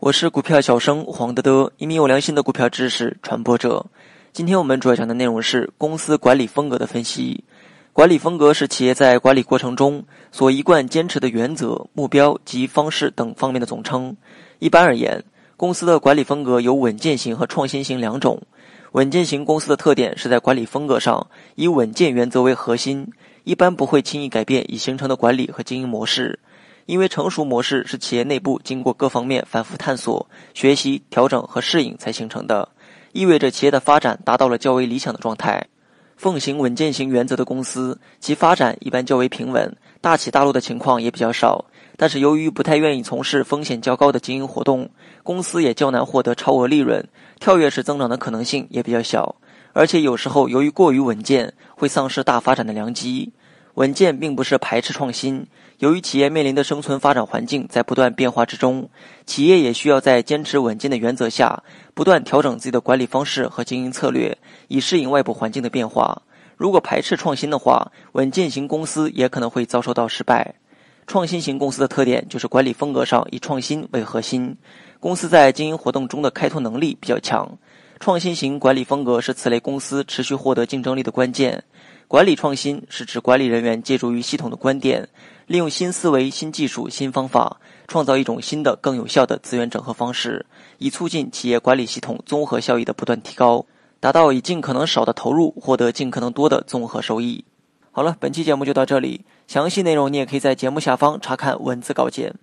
我是股票小生黄德德，一名有良心的股票知识传播者。今天我们主要讲的内容是公司管理风格的分析。管理风格是企业在管理过程中所一贯坚持的原则、目标及方式等方面的总称。一般而言，公司的管理风格有稳健型和创新型两种。稳健型公司的特点是在管理风格上以稳健原则为核心，一般不会轻易改变已形成的管理和经营模式。因为成熟模式是企业内部经过各方面反复探索、学习、调整和适应才形成的，意味着企业的发展达到了较为理想的状态。奉行稳健型原则的公司，其发展一般较为平稳，大起大落的情况也比较少。但是由于不太愿意从事风险较高的经营活动，公司也较难获得超额利润，跳跃式增长的可能性也比较小。而且有时候由于过于稳健，会丧失大发展的良机。稳健并不是排斥创新。由于企业面临的生存发展环境在不断变化之中，企业也需要在坚持稳健的原则下，不断调整自己的管理方式和经营策略，以适应外部环境的变化。如果排斥创新的话，稳健型公司也可能会遭受到失败。创新型公司的特点就是管理风格上以创新为核心，公司在经营活动中的开拓能力比较强。创新型管理风格是此类公司持续获得竞争力的关键。管理创新是指管理人员借助于系统的观点，利用新思维、新技术、新方法，创造一种新的、更有效的资源整合方式，以促进企业管理系统综合效益的不断提高，达到以尽可能少的投入获得尽可能多的综合收益。好了，本期节目就到这里，详细内容你也可以在节目下方查看文字稿件。